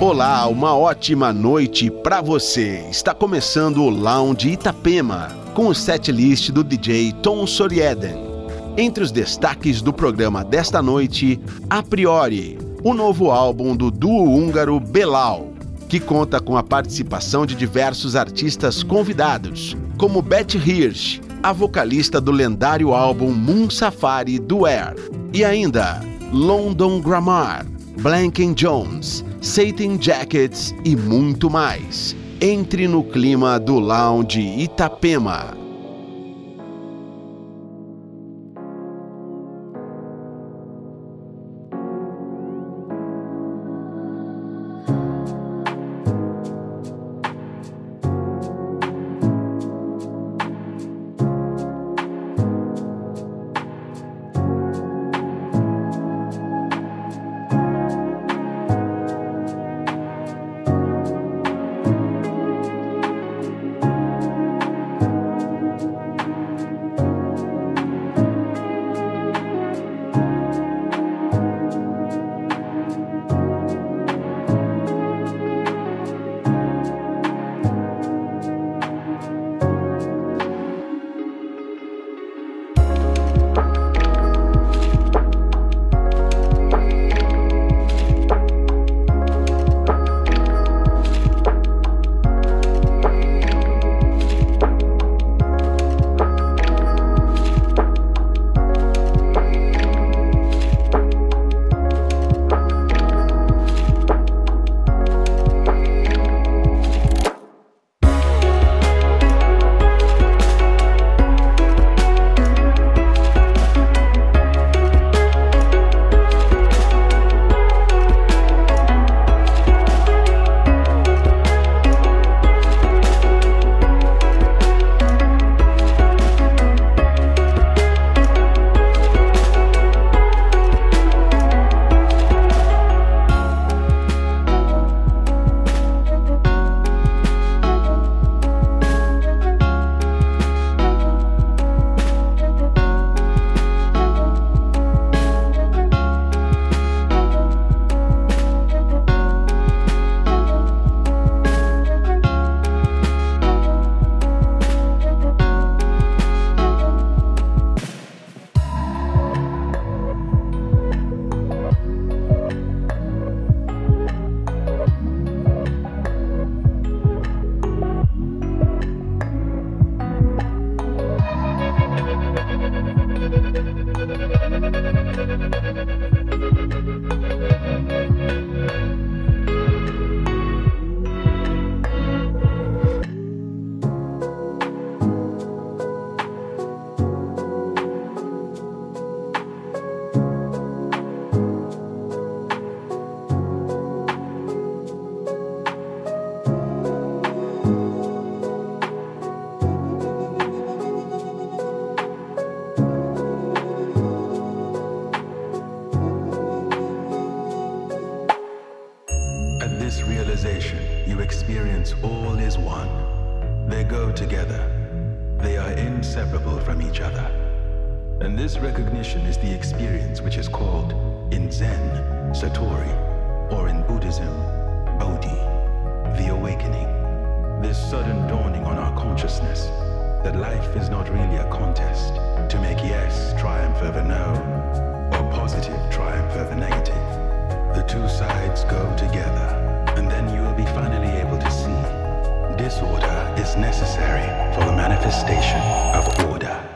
Olá, uma ótima noite para você. Está começando o Lounge Itapema, com o setlist do DJ Tom Sorieden. Entre os destaques do programa desta noite, A Priori, o novo álbum do duo húngaro Belal, que conta com a participação de diversos artistas convidados, como Beth Hirsch, a vocalista do lendário álbum Moon Safari do Air, e ainda London Grammar, Blanken Jones, Satan Jackets e muito mais. Entre no clima do Lounge Itapema. that life is not really a contest to make yes triumph over no, or positive triumph over negative. The two sides go together, and then you will be finally able to see disorder is necessary for the manifestation of order.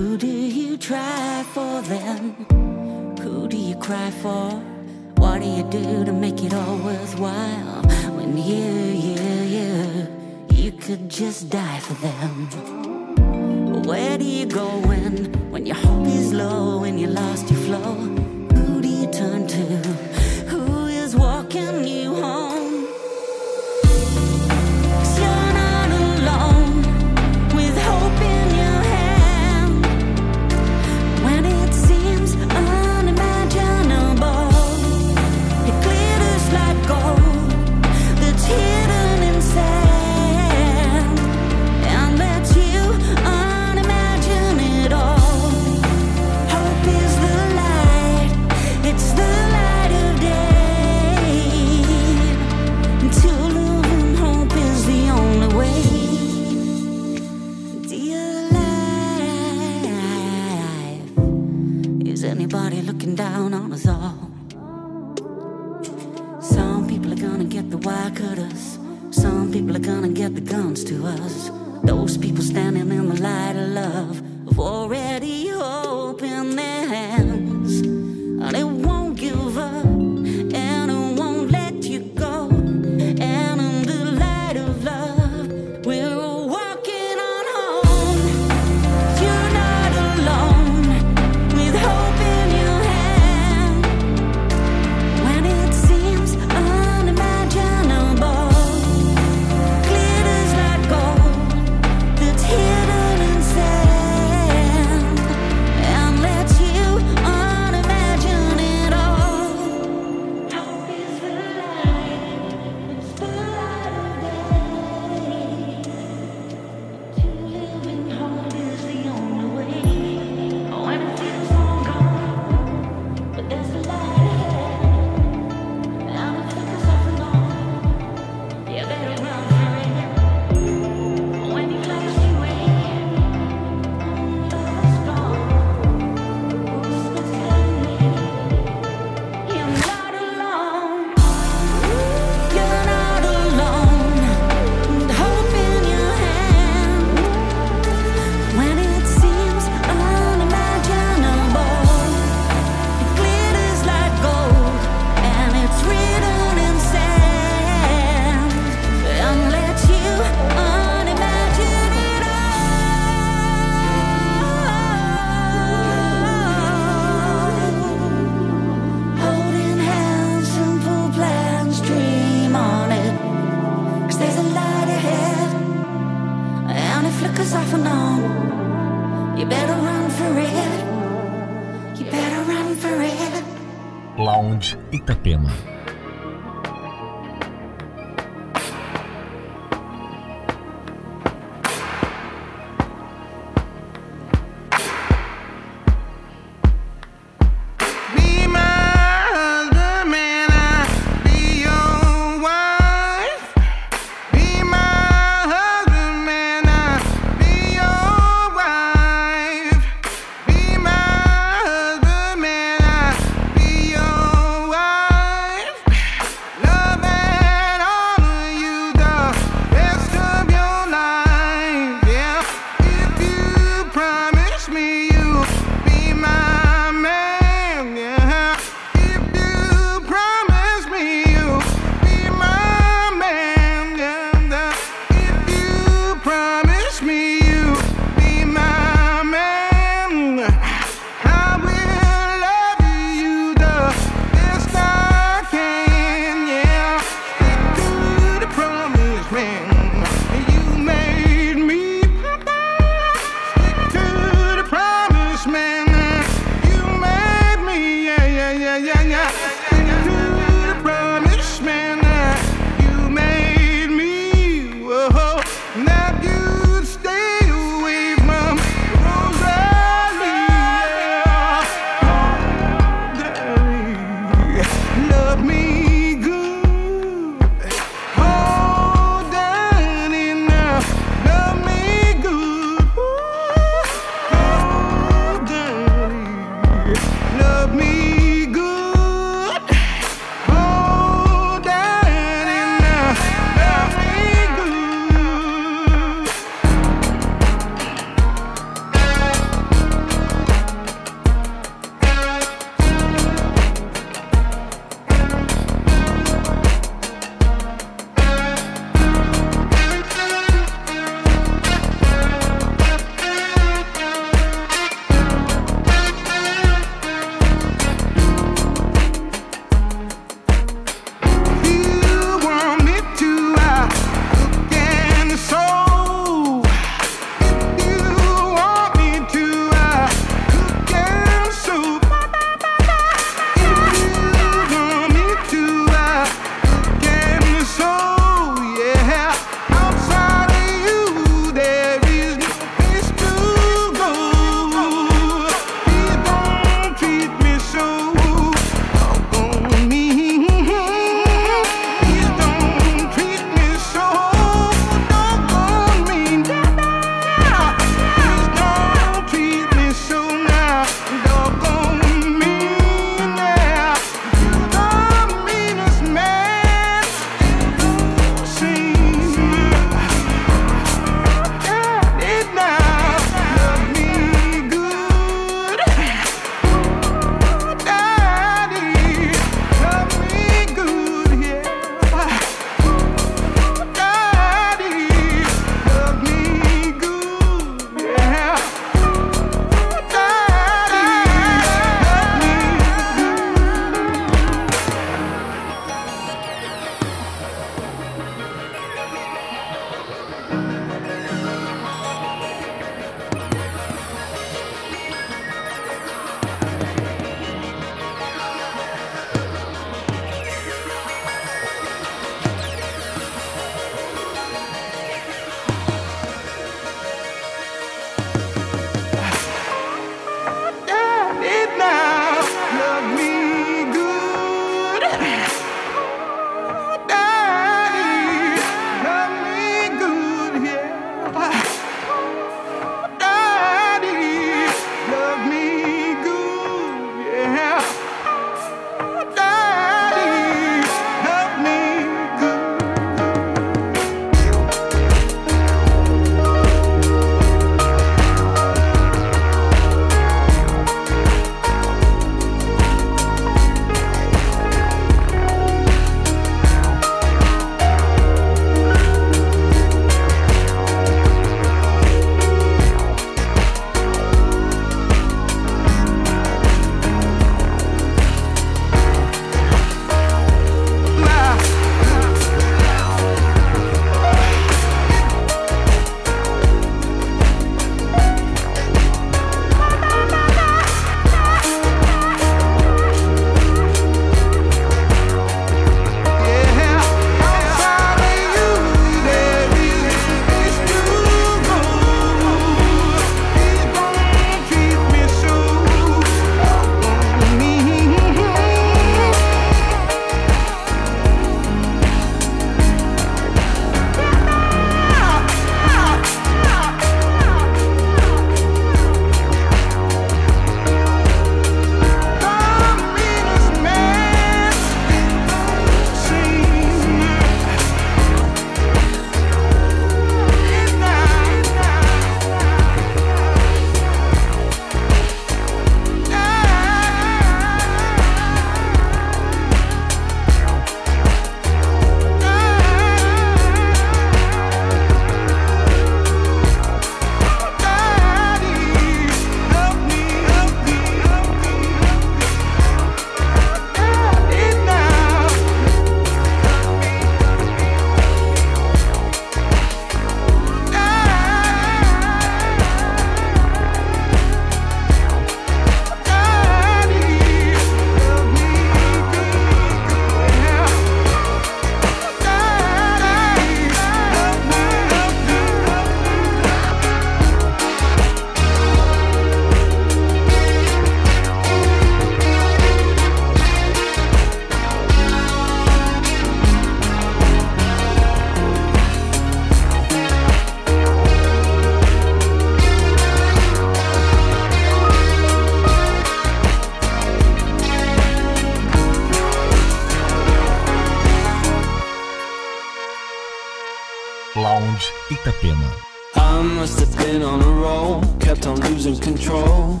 I must have been on a roll, kept on losing control.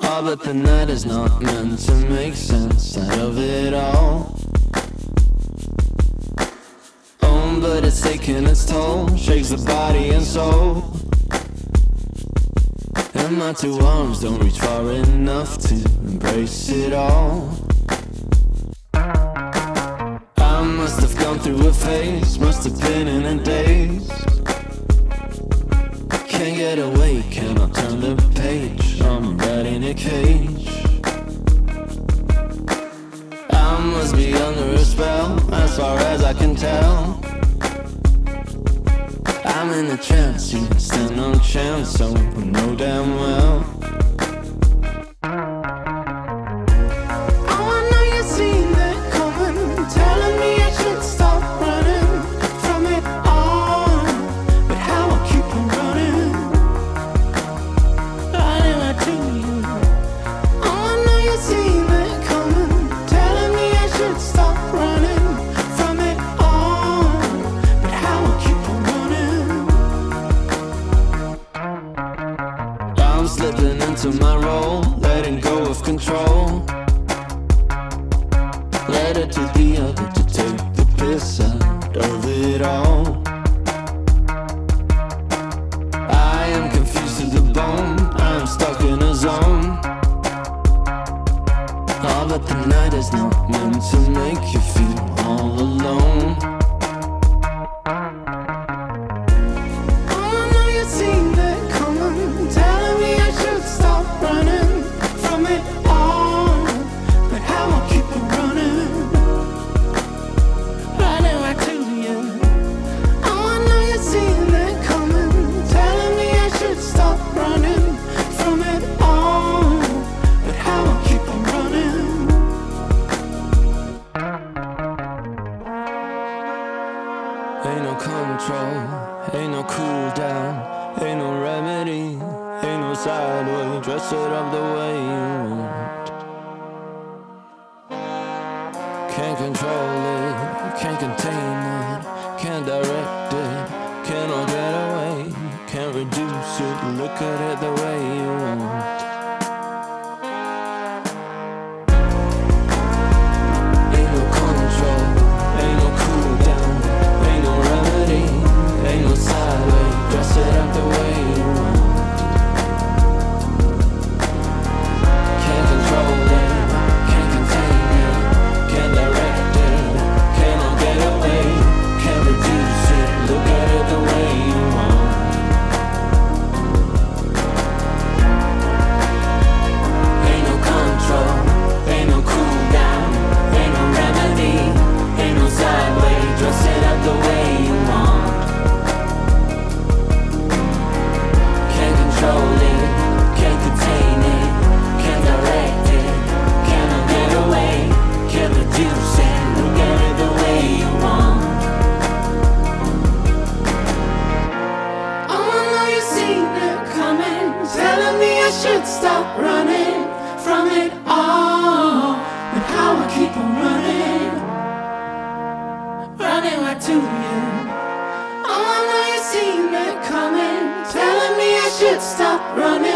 All but the night is not meant to make sense out of it all. Oh, but it's taking its toll, shakes the body and soul. And my two arms don't reach far enough to embrace it all. gone through a phase, must have been in a daze. Can't get away, cannot turn the page. I'm right in a cage. I must be under a spell, as far as I can tell. I'm in a trance, you stand no chance, so I know damn well. should stop running.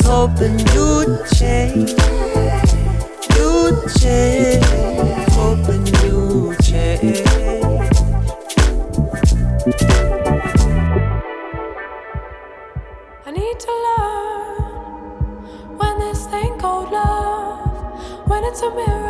Was hoping you'd change. You'd change. Hoping you'd change. I need to learn when this thing called love, when it's a mirror,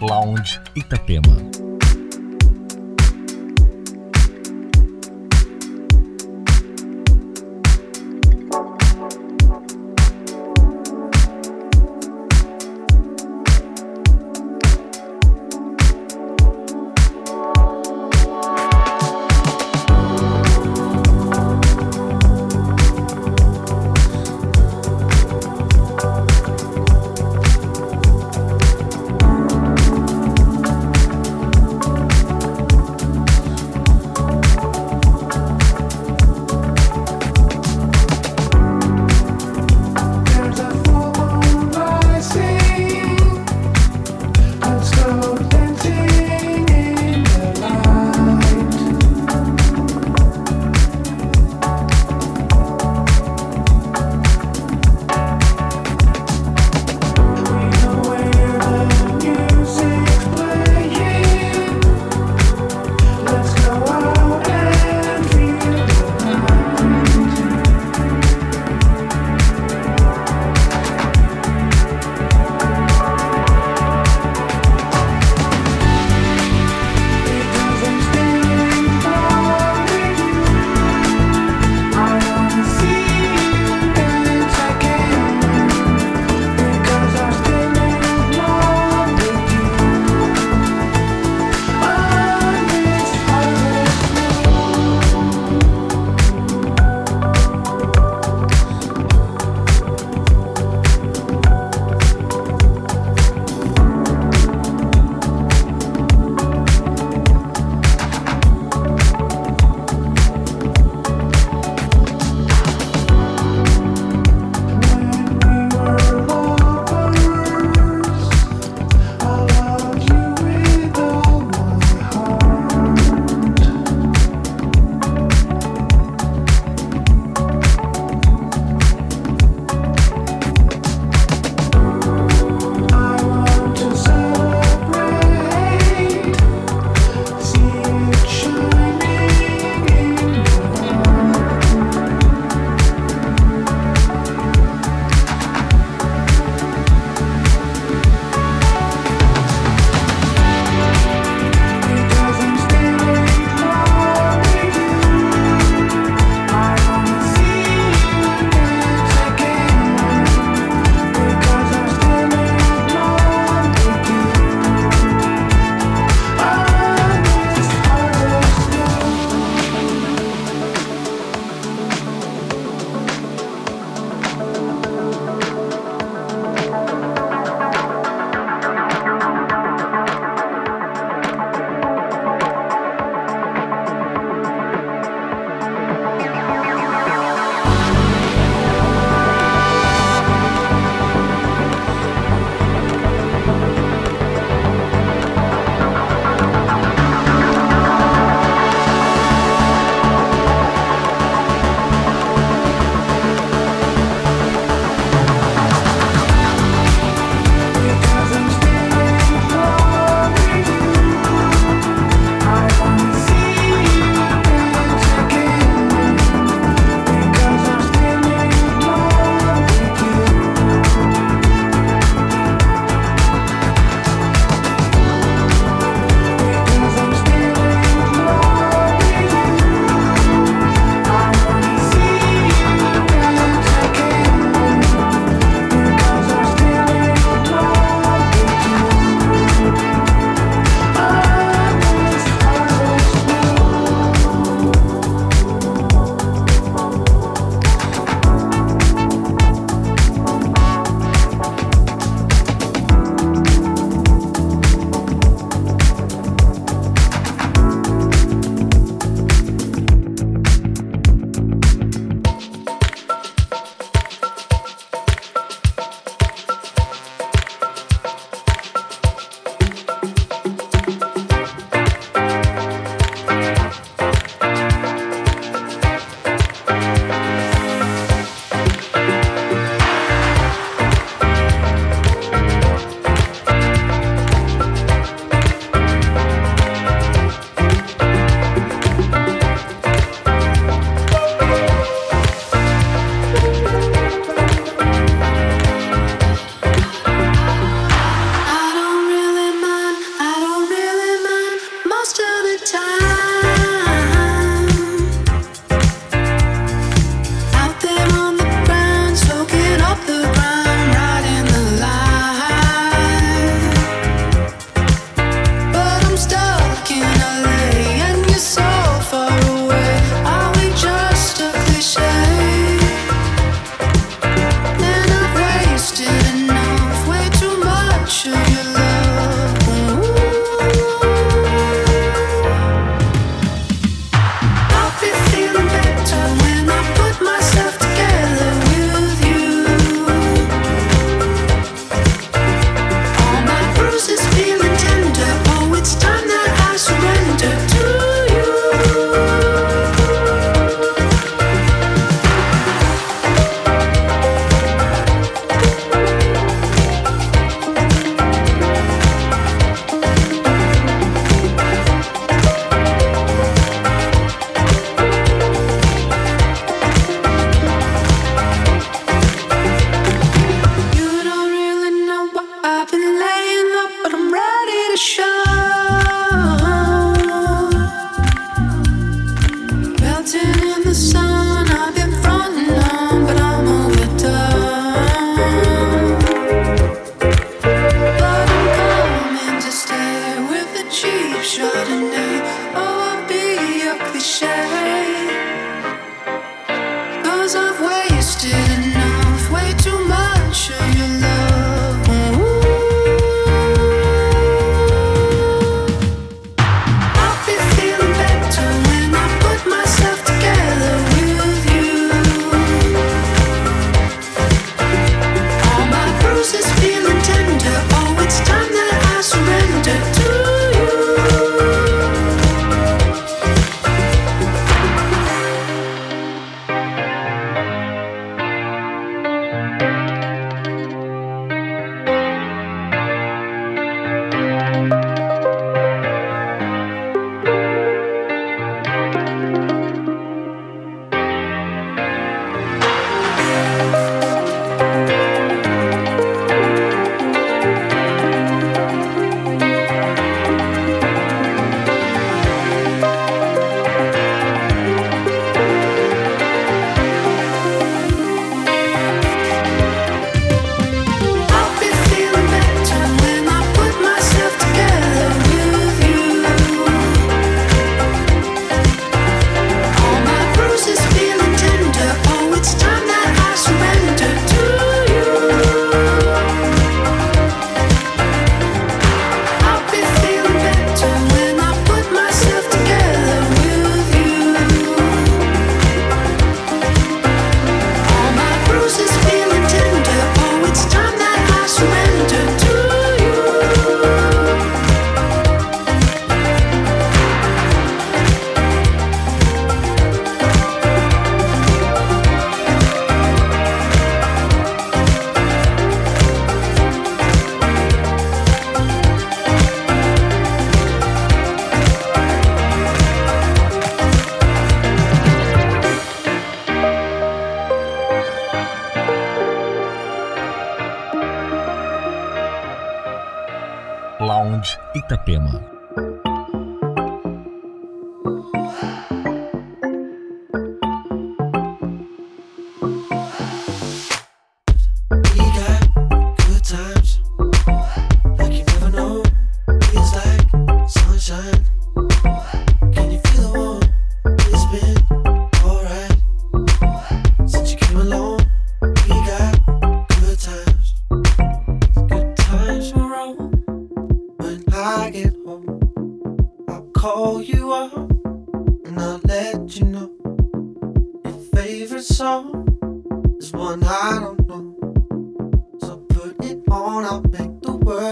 Lounge Itapema.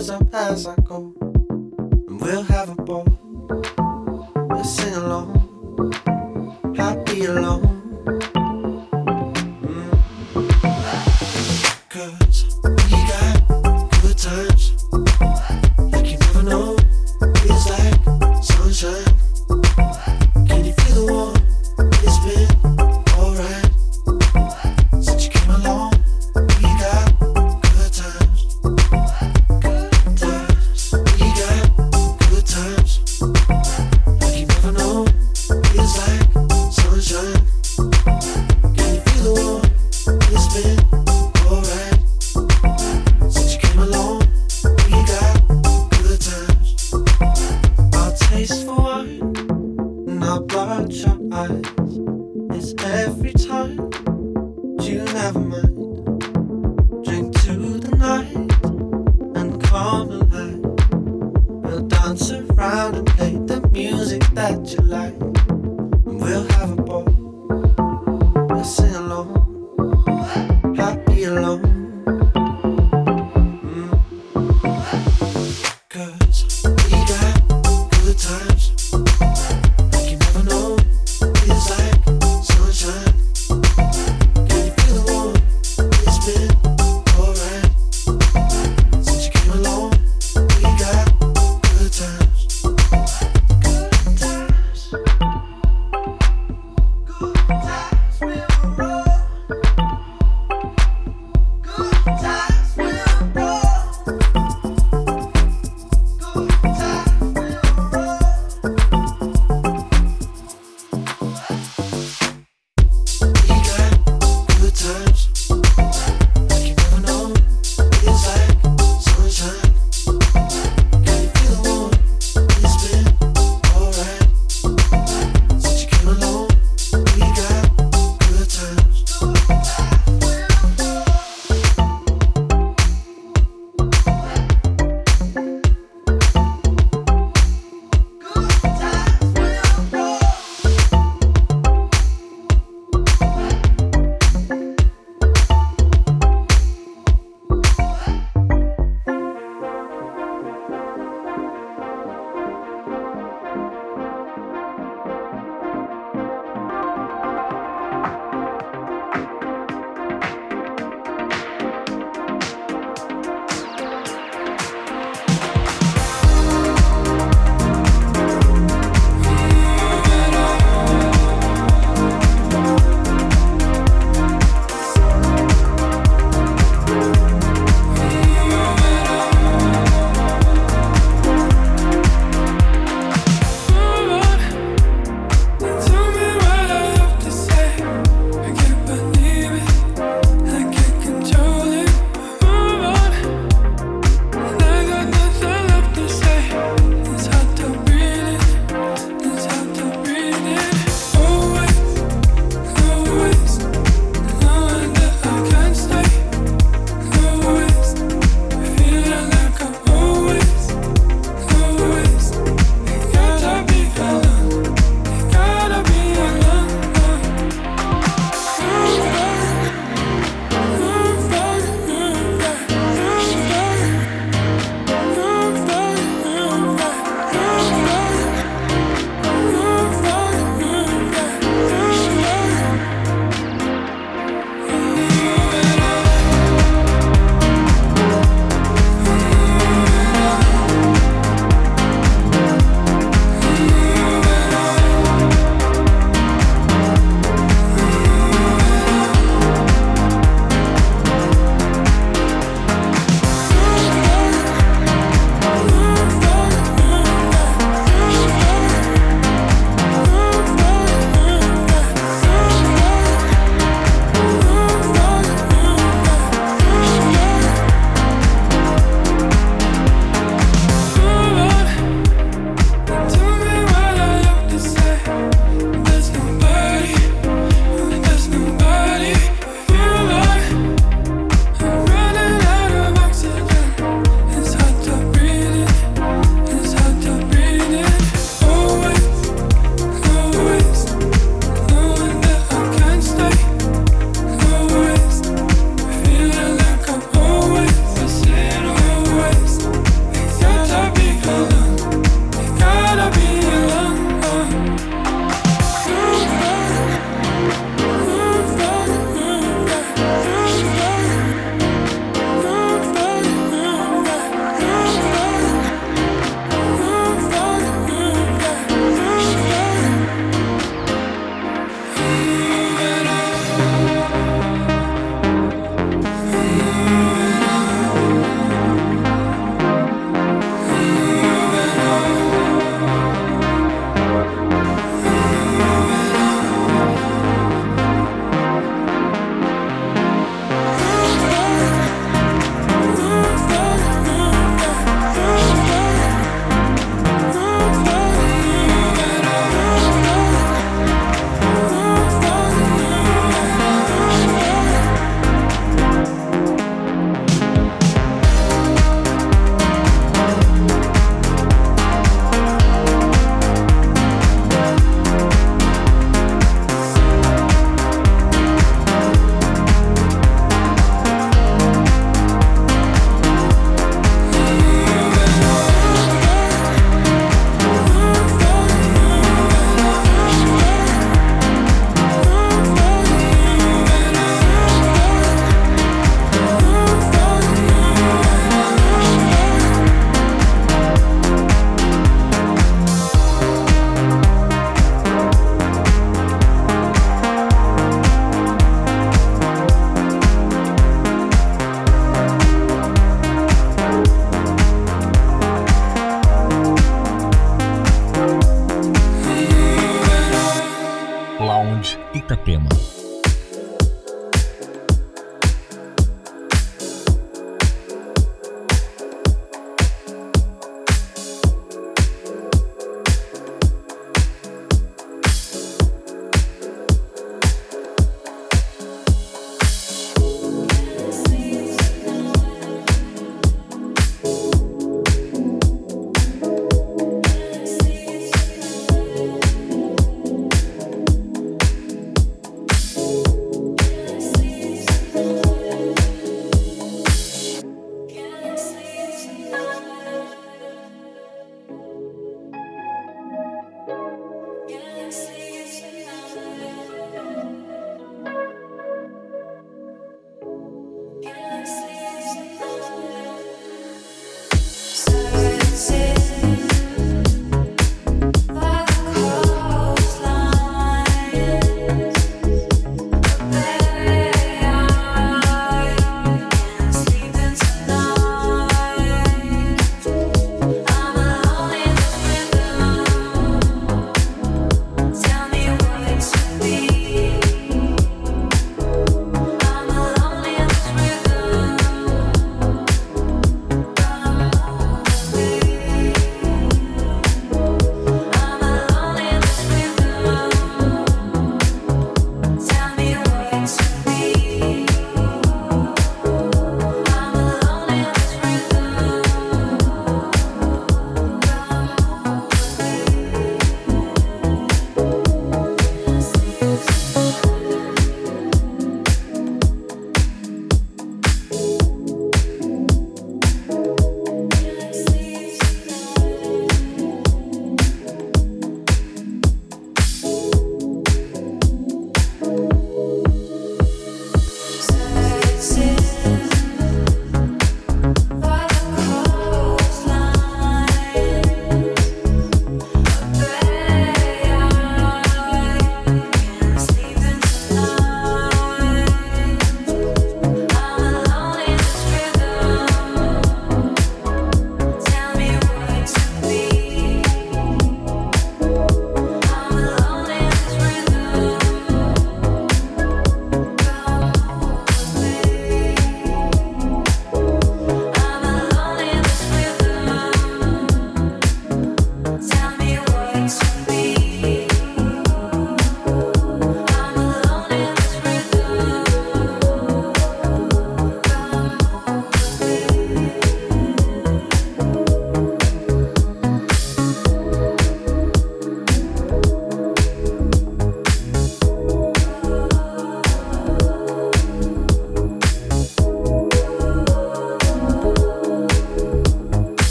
hands up as I go, and we'll have a ball. we sing along, happy alone.